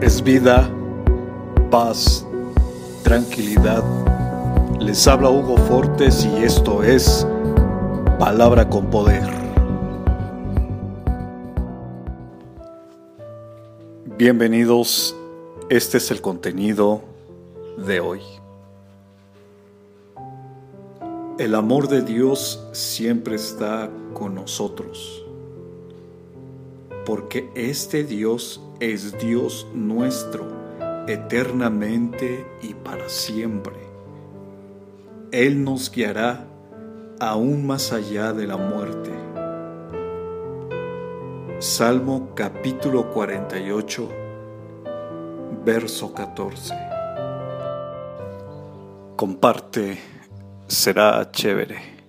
es vida, paz, tranquilidad. Les habla Hugo Fortes y esto es Palabra con Poder. Bienvenidos, este es el contenido de hoy. El amor de Dios siempre está con nosotros, porque este Dios es Dios nuestro eternamente y para siempre. Él nos guiará aún más allá de la muerte. Salmo capítulo 48, verso 14. Comparte, será chévere.